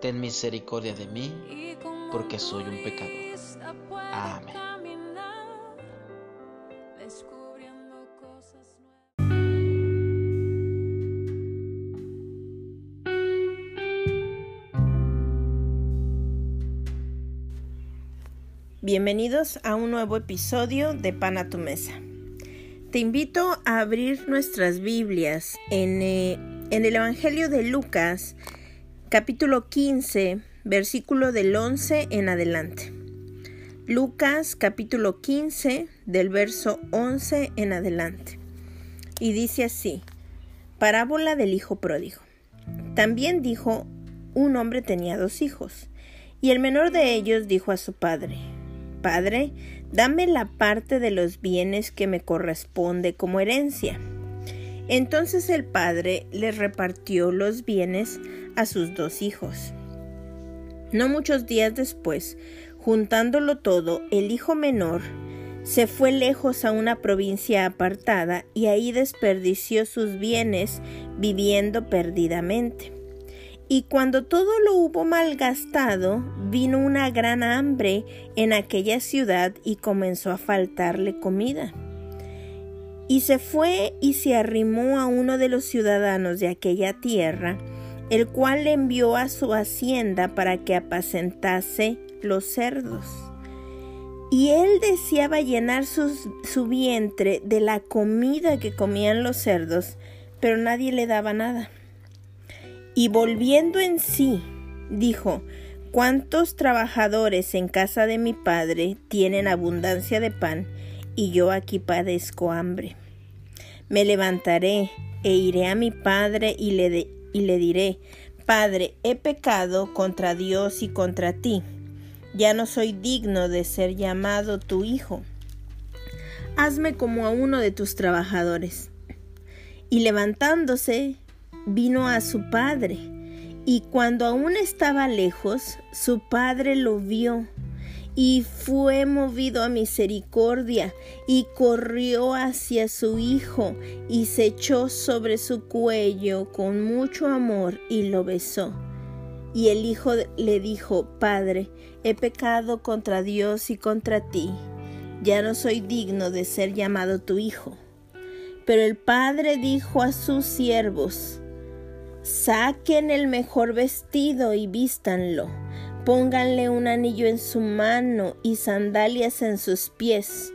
ten misericordia de mí, porque soy un pecador. Amén. Bienvenidos a un nuevo episodio de Pan a tu Mesa. Te invito a abrir nuestras Biblias en, eh, en, el Evangelio de Lucas, capítulo 15, versículo del 11 en adelante. Lucas, capítulo 15, del verso 11 en adelante. Y dice así, parábola del Hijo Pródigo. También dijo, un hombre tenía dos hijos, y el menor de ellos dijo a su padre, Padre, dame la parte de los bienes que me corresponde como herencia. Entonces el padre le repartió los bienes a sus dos hijos. No muchos días después, juntándolo todo, el hijo menor se fue lejos a una provincia apartada y ahí desperdició sus bienes viviendo perdidamente. Y cuando todo lo hubo malgastado, vino una gran hambre en aquella ciudad y comenzó a faltarle comida. Y se fue y se arrimó a uno de los ciudadanos de aquella tierra, el cual le envió a su hacienda para que apacentase los cerdos. Y él deseaba llenar su vientre de la comida que comían los cerdos, pero nadie le daba nada. Y volviendo en sí, dijo, ¿cuántos trabajadores en casa de mi padre tienen abundancia de pan y yo aquí padezco hambre? Me levantaré e iré a mi padre y le, y le diré, Padre, he pecado contra Dios y contra ti. Ya no soy digno de ser llamado tu hijo. Hazme como a uno de tus trabajadores. Y levantándose, vino a su padre, y cuando aún estaba lejos, su padre lo vio y fue movido a misericordia y corrió hacia su hijo y se echó sobre su cuello con mucho amor y lo besó. Y el hijo le dijo, Padre, he pecado contra Dios y contra ti, ya no soy digno de ser llamado tu hijo. Pero el padre dijo a sus siervos, Saquen el mejor vestido y vístanlo. Pónganle un anillo en su mano y sandalias en sus pies.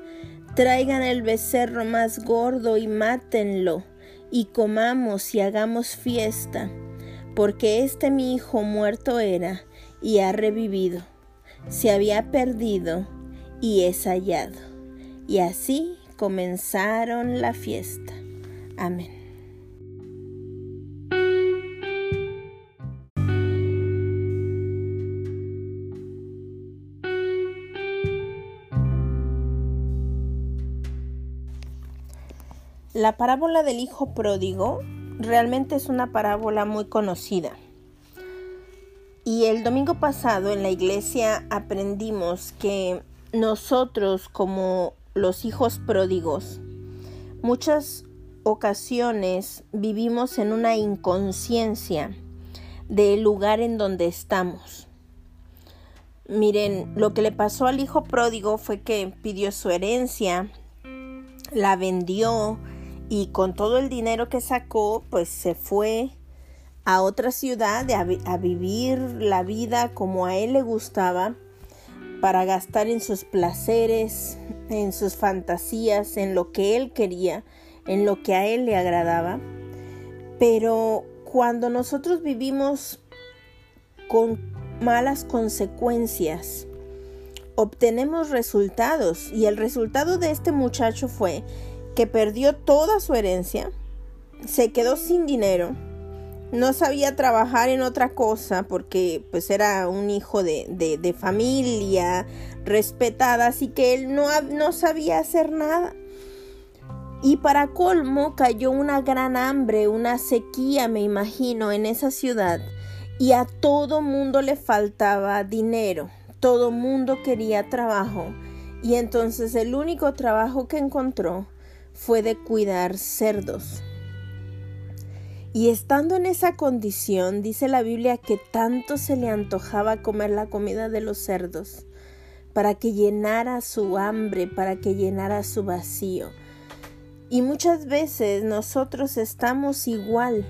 Traigan el becerro más gordo y mátenlo, y comamos y hagamos fiesta, porque este mi hijo muerto era y ha revivido, se había perdido y es hallado. Y así comenzaron la fiesta. Amén. La parábola del Hijo Pródigo realmente es una parábola muy conocida. Y el domingo pasado en la iglesia aprendimos que nosotros como los hijos pródigos, muchas ocasiones vivimos en una inconsciencia del lugar en donde estamos. Miren, lo que le pasó al hijo pródigo fue que pidió su herencia, la vendió, y con todo el dinero que sacó, pues se fue a otra ciudad, a, vivir la vida como a él le gustaba, para gastar en sus placeres, en sus fantasías, en lo que él quería, en lo que a él le agradaba. Pero cuando nosotros vivimos con malas consecuencias, obtenemos resultados y el resultado de este muchacho fue que perdió toda su herencia, se quedó sin dinero, no sabía trabajar en otra cosa porque pues era un hijo de, de, familia respetada, así que él no, no sabía hacer nada. Y para colmo cayó una gran hambre, una sequía, me imagino, en esa ciudad. Y a todo mundo le faltaba dinero, todo mundo quería trabajo. Y entonces el único trabajo que encontró fue de cuidar cerdos. Y estando en esa condición, dice la Biblia que tanto se le antojaba comer la comida de los cerdos, para que llenara su hambre, para que llenara su vacío. Y muchas veces nosotros estamos igual,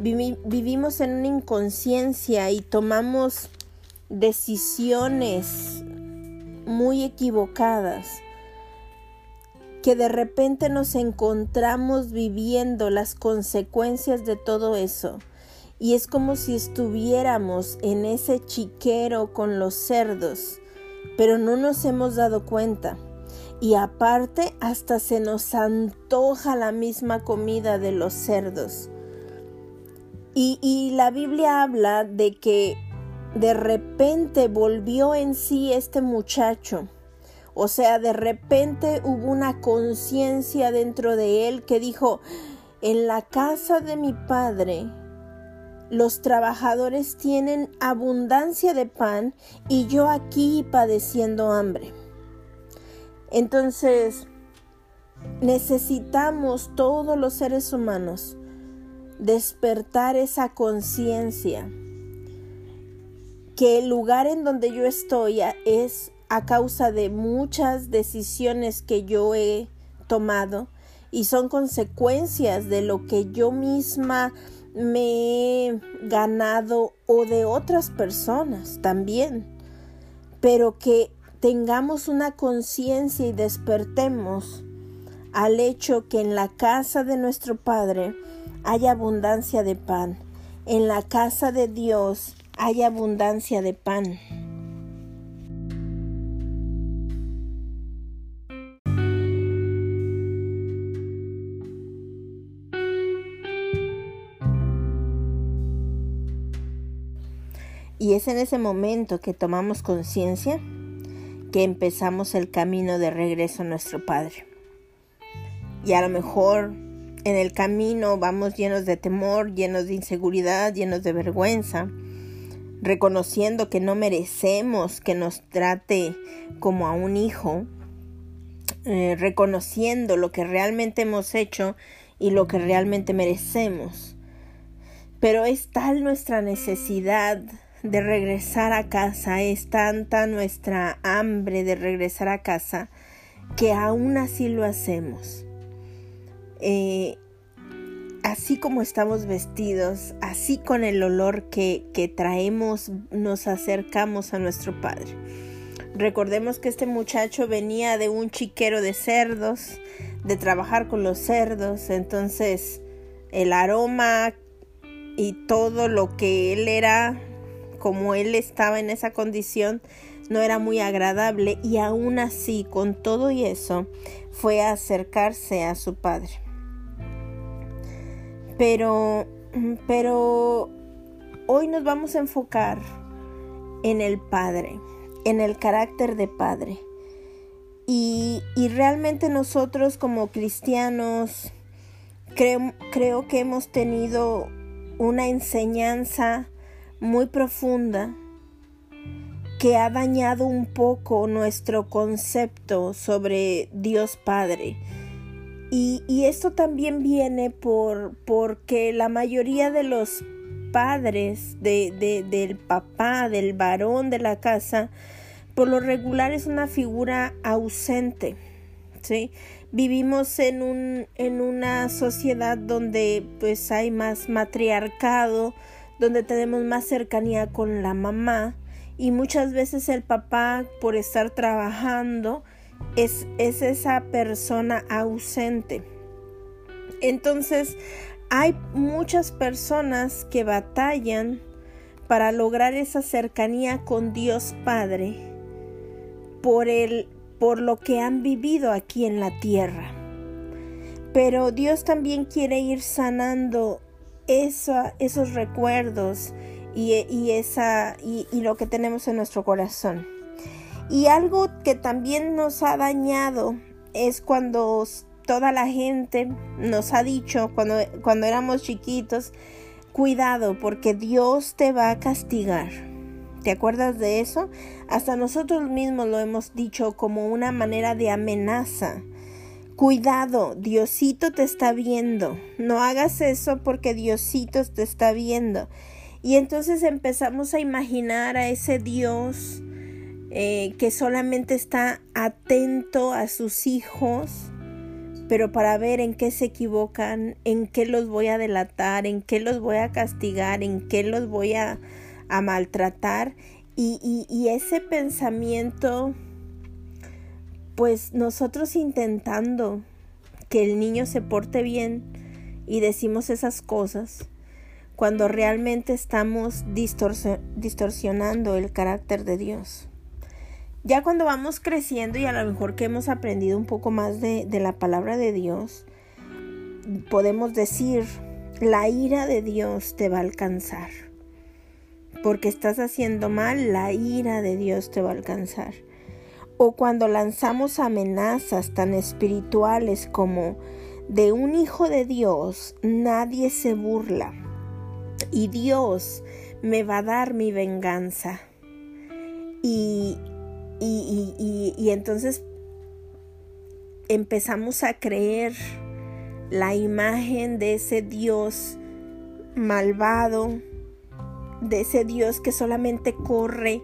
vivimos en una inconsciencia y tomamos decisiones muy equivocadas que de repente nos encontramos viviendo las consecuencias de todo eso. Y es como si estuviéramos en ese chiquero con los cerdos, pero no nos hemos dado cuenta. Y aparte hasta se nos antoja la misma comida de los cerdos. Y, y la Biblia habla de que de repente volvió en sí este muchacho o sea, de repente hubo una conciencia dentro de él que dijo, en la casa de mi padre los trabajadores tienen abundancia de pan y yo aquí padeciendo hambre. Entonces, necesitamos todos los seres humanos despertar esa conciencia que el lugar en donde yo estoy es a causa de muchas decisiones que yo he tomado y son consecuencias de lo que yo misma me he ganado o de otras personas también. Pero que tengamos una conciencia y despertemos al hecho que en la casa de nuestro Padre hay abundancia de pan. En la casa de Dios hay abundancia de pan. Es en ese momento que tomamos conciencia que empezamos el camino de regreso a nuestro Padre. Y a lo mejor en el camino vamos llenos de temor, llenos de inseguridad, llenos de vergüenza, reconociendo que no merecemos que nos trate como a un hijo, eh, reconociendo lo que realmente hemos hecho y lo que realmente merecemos. Pero es tal nuestra necesidad de regresar a casa, es tanta nuestra hambre de regresar a casa que aún así lo hacemos. Eh, así como estamos vestidos, así con el olor que, que traemos, nos acercamos a nuestro Padre. Recordemos que este muchacho venía de un chiquero de cerdos, de trabajar con los cerdos, entonces el aroma y todo lo que él era como él estaba en esa condición, no era muy agradable y aún así, con todo y eso, fue a acercarse a su padre. Pero, pero hoy nos vamos a enfocar en el padre, en el carácter de padre. Y, y realmente nosotros como cristianos creo, creo que hemos tenido una enseñanza muy profunda que ha dañado un poco nuestro concepto sobre Dios Padre. Y, esto también viene por porque la mayoría de los padres de, del papá, del varón de la casa, por lo regular es una figura ausente. ¿sí? Vivimos en, un, en una sociedad donde pues hay más matriarcado, donde tenemos más cercanía con la mamá y muchas veces el papá por estar trabajando es, es esa persona ausente. Entonces hay muchas personas que batallan para lograr esa cercanía con Dios Padre por el por lo que han vivido aquí en la tierra. Pero Dios también quiere ir sanando esos recuerdos y, esa, y, lo que tenemos en nuestro corazón. Y algo que también nos ha dañado es cuando toda la gente nos ha dicho cuando, cuando éramos chiquitos, cuidado porque Dios te va a castigar. ¿Te acuerdas de eso? Hasta nosotros mismos lo hemos dicho como una manera de amenaza. Cuidado, Diosito te está viendo. No hagas eso porque Diosito te está viendo. Y entonces empezamos a imaginar a ese Dios eh, que solamente está atento a sus hijos, pero para ver en qué se equivocan, en qué los voy a delatar, en qué los voy a castigar, en qué los voy a, maltratar. y ese pensamiento pues nosotros intentando que el niño se porte bien y decimos esas cosas, cuando realmente estamos distorsionando el carácter de Dios. Ya cuando vamos creciendo y a lo mejor que hemos aprendido un poco más de, la palabra de Dios, podemos decir, la ira de Dios te va a alcanzar. Porque estás haciendo mal, la ira de Dios te va a alcanzar o cuando lanzamos amenazas tan espirituales como de un hijo de Dios, nadie se burla y Dios me va a dar mi venganza. Y, y, y, entonces empezamos a creer la imagen de ese Dios malvado, de ese Dios que solamente corre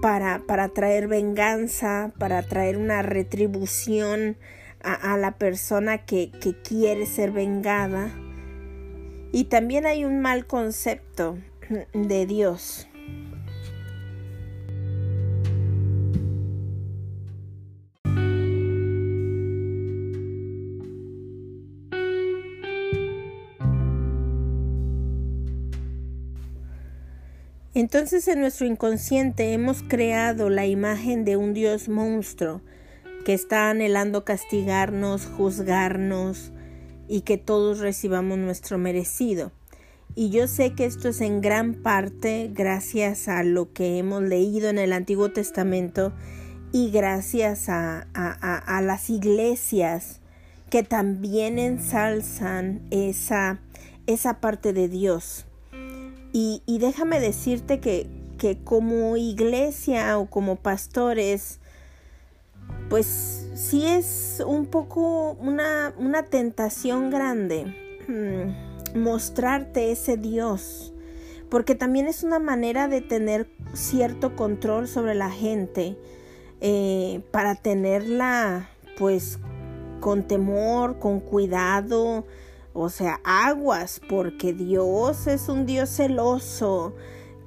para, para traer venganza, para traer una retribución a, la persona que, que quiere ser vengada. Y también hay un mal concepto de Dios. Entonces en nuestro inconsciente hemos creado la imagen de un Dios monstruo que está anhelando castigarnos, juzgarnos y que todos recibamos nuestro merecido. Y yo sé que esto es en gran parte gracias a lo que hemos leído en el Antiguo Testamento y gracias a, las iglesias que también ensalzan esa, esa parte de Dios. Y, déjame decirte que, que, como iglesia o como pastores, pues sí es un poco una, una tentación grande mm, mostrarte ese Dios, porque también es una manera de tener cierto control sobre la gente, eh, para tenerla pues con temor, con cuidado, o sea, aguas, porque Dios es un Dios celoso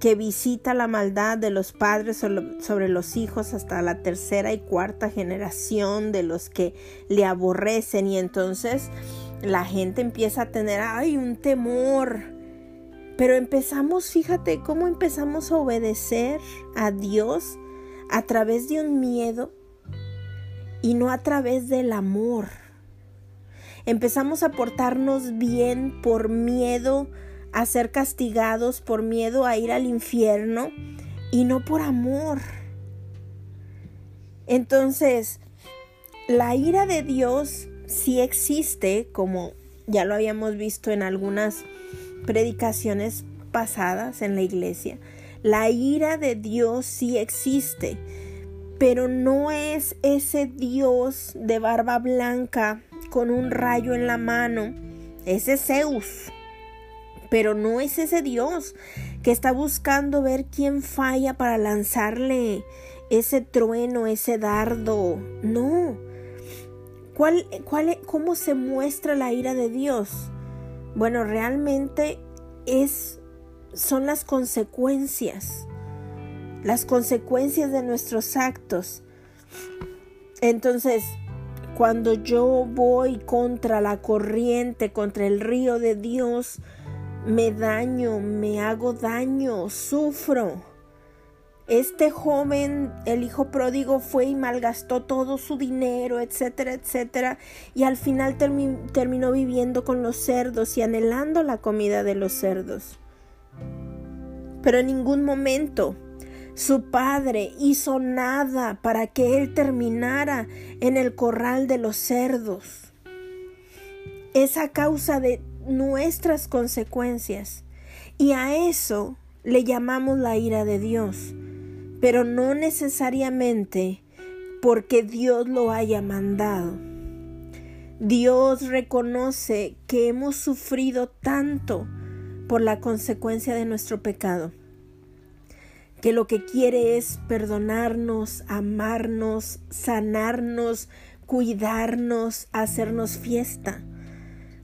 que visita la maldad de los padres sobre los hijos hasta la tercera y cuarta generación de los que le aborrecen y entonces la gente empieza a tener, ay, un temor. Pero empezamos, fíjate cómo empezamos a obedecer a Dios a través de un miedo y no a través del amor. Empezamos a portarnos bien por miedo a ser castigados, por miedo a ir al infierno y no por amor. Entonces, la ira de Dios sí existe, como ya lo habíamos visto en algunas predicaciones pasadas en la iglesia. La ira de Dios sí existe, pero no es ese Dios de barba blanca con un rayo en la mano. Ese es Zeus. Pero no es ese Dios que está buscando ver quién falla para lanzarle ese trueno, ese dardo. No. ¿Cuál, cuál, ¿Cómo se muestra la ira de Dios? Bueno, realmente es son las consecuencias, las consecuencias de nuestros actos. Entonces, cuando yo voy contra la corriente, contra el río de Dios, me daño, me hago daño, sufro. Este joven, el hijo pródigo, fue y malgastó todo su dinero, etcétera, etcétera, y al final terminó viviendo con los cerdos y anhelando la comida de los cerdos. Pero en ningún momento su padre hizo nada para que él terminara en el corral de los cerdos. Es a causa de nuestras consecuencias. Y a eso le llamamos la ira de Dios, pero no necesariamente porque Dios lo haya mandado. Dios reconoce que hemos sufrido tanto por la consecuencia de nuestro pecado, que lo que quiere es perdonarnos, amarnos, sanarnos, cuidarnos, hacernos fiesta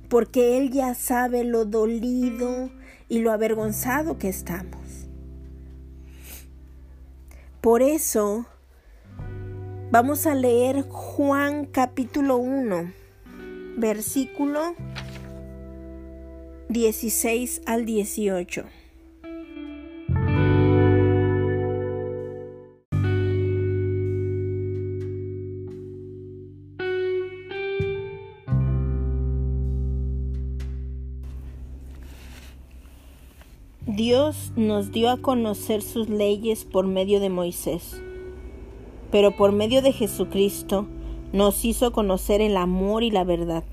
porque Él ya sabe lo dolido y lo avergonzado que estamos. Por eso vamos a leer Juan capítulo 1, versículo 16 al 18. Dios nos dio a conocer sus leyes por medio de Moisés, pero por medio de Jesucristo nos hizo conocer el amor y la verdad.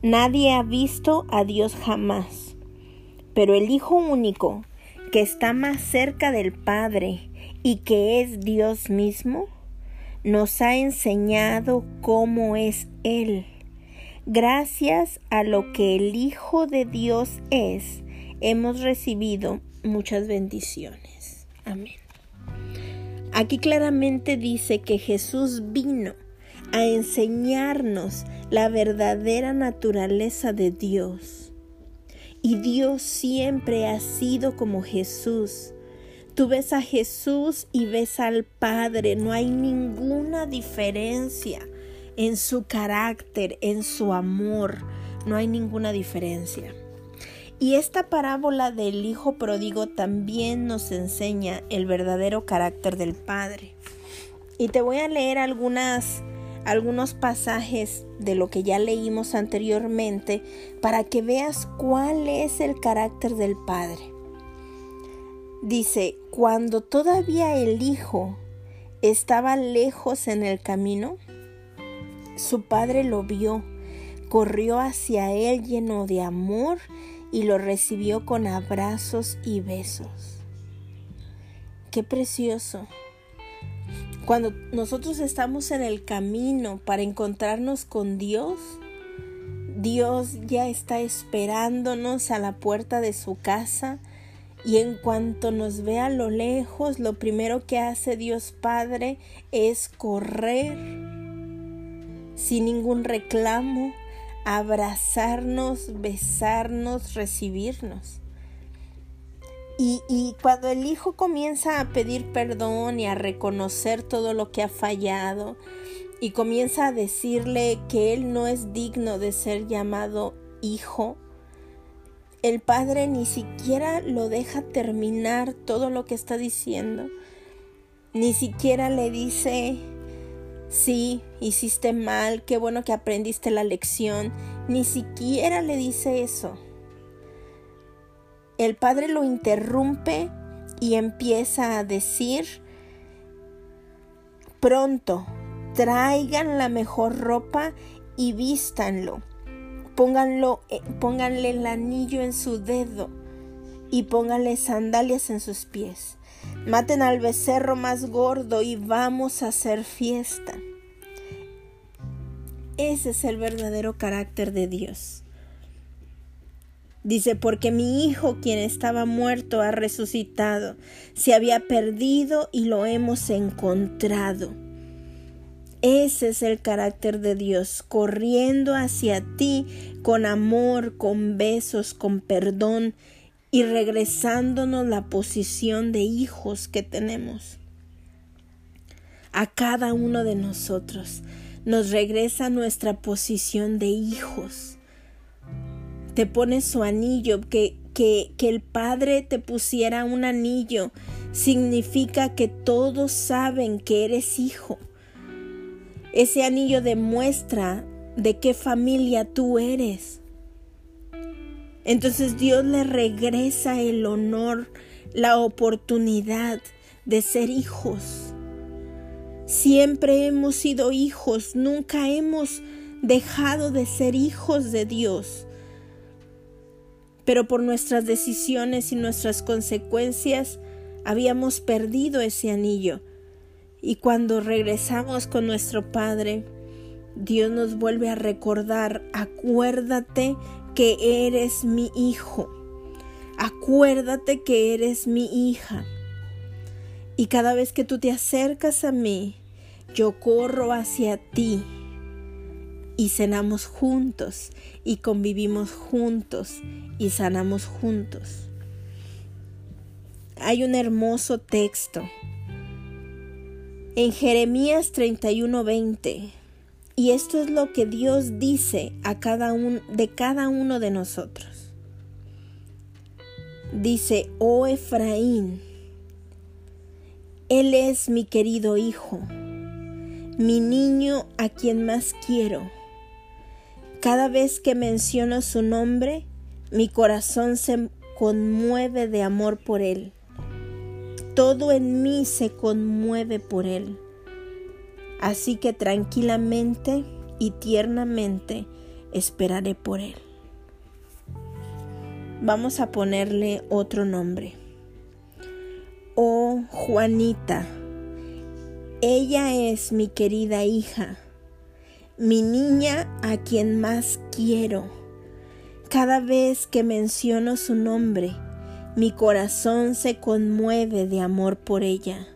Nadie ha visto a Dios jamás, pero el Hijo único, que está más cerca del Padre y que es Dios mismo, nos ha enseñado cómo es Él. Gracias a lo que el Hijo de Dios es, hemos recibido muchas bendiciones. Amén. Aquí claramente dice que Jesús vino a enseñarnos la verdadera naturaleza de Dios. Y Dios siempre ha sido como Jesús. Tú ves a Jesús y ves al Padre. No hay ninguna diferencia en su carácter, en su amor. No hay ninguna diferencia. Y esta parábola del Hijo pródigo también nos enseña el verdadero carácter del Padre. Y te voy a leer algunas, algunos pasajes de lo que ya leímos anteriormente para que veas cuál es el carácter del Padre. Dice, cuando todavía el Hijo estaba lejos en el camino, su Padre lo vio, corrió hacia él lleno de amor lo recibió con abrazos y besos. Qué precioso. Cuando nosotros estamos en el camino para encontrarnos con Dios, Dios ya está esperándonos a la puerta de su casa y en cuanto nos ve a lo lejos, lo primero que hace Dios Padre es correr sin ningún reclamo, abrazarnos, besarnos, recibirnos. Y, cuando el hijo comienza a pedir perdón y a reconocer todo lo que ha fallado y comienza a decirle que él no es digno de ser llamado hijo, el padre ni siquiera lo deja terminar todo lo que está diciendo, ni siquiera le dice, sí, hiciste mal, qué bueno que aprendiste la lección. Ni siquiera le dice eso. El padre lo interrumpe y empieza a decir, pronto, traigan la mejor ropa y vístanlo. Pónganlo, eh, pónganle el anillo en su dedo y pónganle sandalias en sus pies. Maten al becerro más gordo y vamos a hacer fiesta. Ese es el verdadero carácter de Dios. Dice, porque mi hijo, quien estaba muerto, ha resucitado. Se había perdido y lo hemos encontrado. Ese es el carácter de Dios, corriendo hacia ti con amor, con besos, con perdón y regresándonos la posición de hijos que tenemos. A cada uno de nosotros nos regresa nuestra posición de hijos. Te pone su anillo, que, que, que el Padre te pusiera un anillo significa que todos saben que eres hijo. Ese anillo demuestra de qué familia tú eres. Entonces Dios le regresa el honor, la oportunidad de ser hijos. Siempre hemos sido hijos, nunca hemos dejado de ser hijos de Dios. Pero por nuestras decisiones y nuestras consecuencias habíamos perdido ese anillo. Y cuando regresamos con nuestro Padre, Dios nos vuelve a recordar, acuérdate que eres mi hijo, acuérdate que eres mi hija. Y cada vez que tú te acercas a mí, yo corro hacia ti y cenamos juntos y convivimos juntos y sanamos juntos. Hay un hermoso texto en Jeremías 31:20 y esto es lo que Dios dice a cada uno de cada uno de nosotros. Dice, oh Efraín, Él es mi querido hijo, mi niño a quien más quiero. Cada vez que menciono su nombre, mi corazón se conmueve de amor por Él. Todo en mí se conmueve por Él. Así que tranquilamente y tiernamente esperaré por Él. Vamos a ponerle otro nombre. Oh Juanita, ella es mi querida hija, mi niña a quien más quiero. Cada vez que menciono su nombre, mi corazón se conmueve de amor por ella.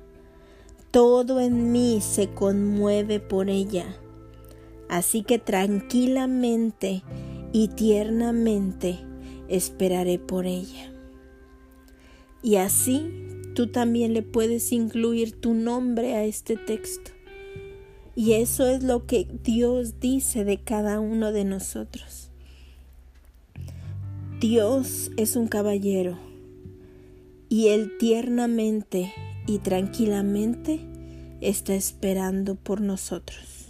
Todo en mí se conmueve por ella. Así que tranquilamente y tiernamente esperaré por ella. Y así tú también le puedes incluir tu nombre a este texto. Y eso es lo que Dios dice de cada uno de nosotros. Dios es un caballero y Él tiernamente y tranquilamente está esperando por nosotros.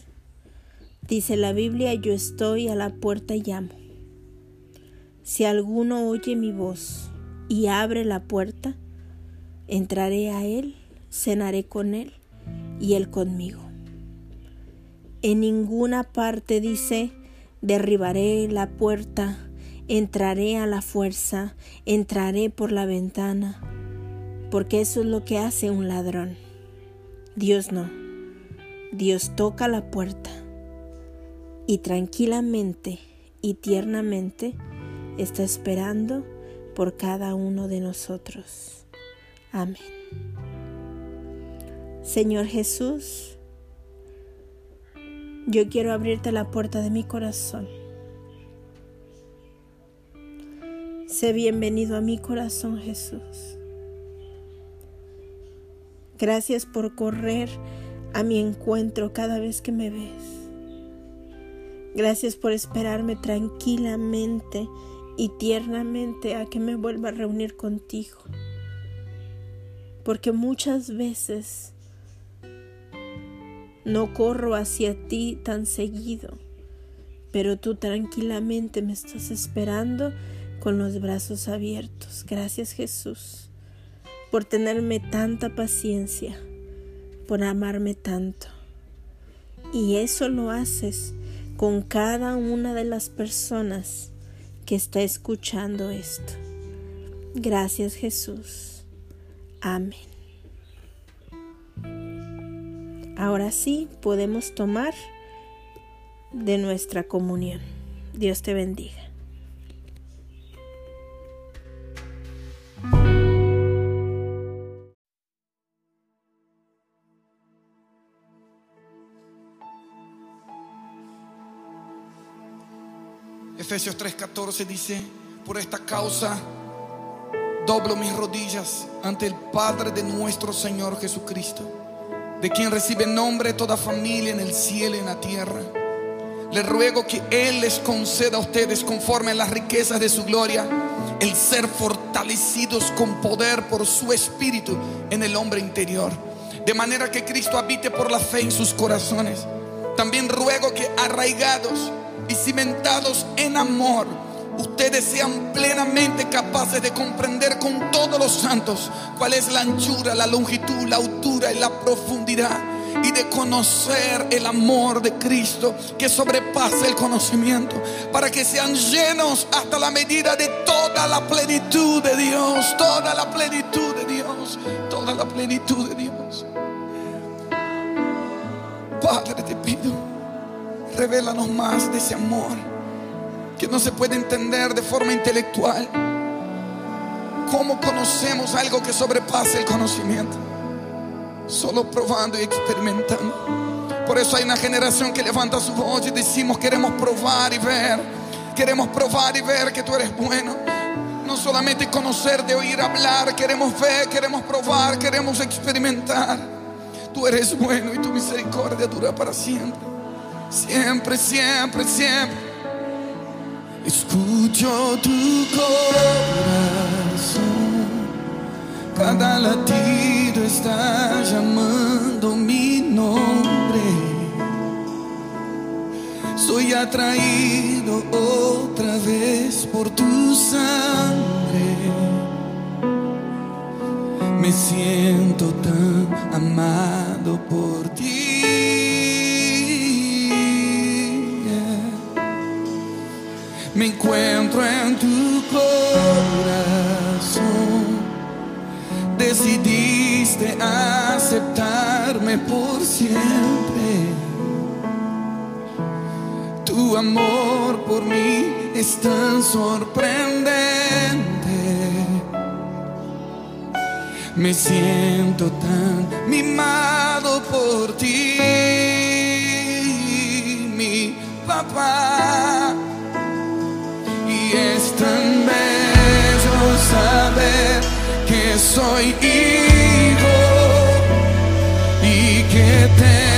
Dice la Biblia, yo estoy a la puerta y llamo. Si alguno oye mi voz y abre la puerta, entraré a Él, cenaré con Él y Él conmigo. En ninguna parte dice, derribaré la puerta, entraré a la fuerza, entraré por la ventana porque eso es lo que hace un ladrón. Dios no. Dios toca la puerta y tranquilamente y tiernamente está esperando por cada uno de nosotros. Amén. Señor Jesús, yo quiero abrirte la puerta de mi corazón. Sé bienvenido a mi corazón, Jesús. Gracias por correr a mi encuentro cada vez que me ves. Gracias por esperarme tranquilamente y tiernamente a que me vuelva a reunir contigo. Porque muchas veces no corro hacia ti tan seguido, pero tú tranquilamente me estás esperando con los brazos abiertos. Gracias Jesús por tenerme tanta paciencia, por amarme tanto. Y eso lo haces con cada una de las personas que está escuchando esto. Gracias Jesús. Amén. Ahora sí podemos tomar de nuestra comunión. Dios te bendiga. Efesios 3:14 dice, por esta causa doblo mis rodillas ante el Padre de nuestro Señor Jesucristo, de quien recibe nombre toda familia en el cielo y en la tierra. Le ruego que Él les conceda a ustedes, conforme a las riquezas de su gloria, el ser fortalecidos con poder por su Espíritu en el hombre interior, de manera que Cristo habite por la fe en sus corazones. También ruego que arraigados y cimentados en amor, ustedes sean plenamente capaces de comprender con todos los santos cuál es la anchura, la longitud, la altura y la profundidad. Y de conocer el amor de Cristo que sobrepasa el conocimiento, para que sean llenos hasta la medida de toda la plenitud de Dios, toda la plenitud de Dios, toda la plenitud de Dios. Padre, te pido, revélanos más de ese amor que no se puede entender de forma intelectual. ¿Cómo conocemos algo que sobrepasa el conocimiento? Solo probando y experimentando. Por eso hay una generación que levanta su voz y decimos, queremos probar y ver. Queremos probar y ver que tú eres bueno. No solamente conocer de oír hablar, queremos ver, queremos probar, queremos experimentar. Tú eres bueno y tu misericordia dura para siempre. Siempre, siempre, siempre. Escucho tu corazón. Cada latido está llamando mi nombre. Soy atraído otra vez por tu sangre. Me siento tan amado por ti. Me encuentro en tu corazón. Decidiste aceptarme por siempre. Tu amor por mí es tan sorprendente. Me siento tan mimado por ti, mi papá. Es tan bello saber que soy hijo y que tengo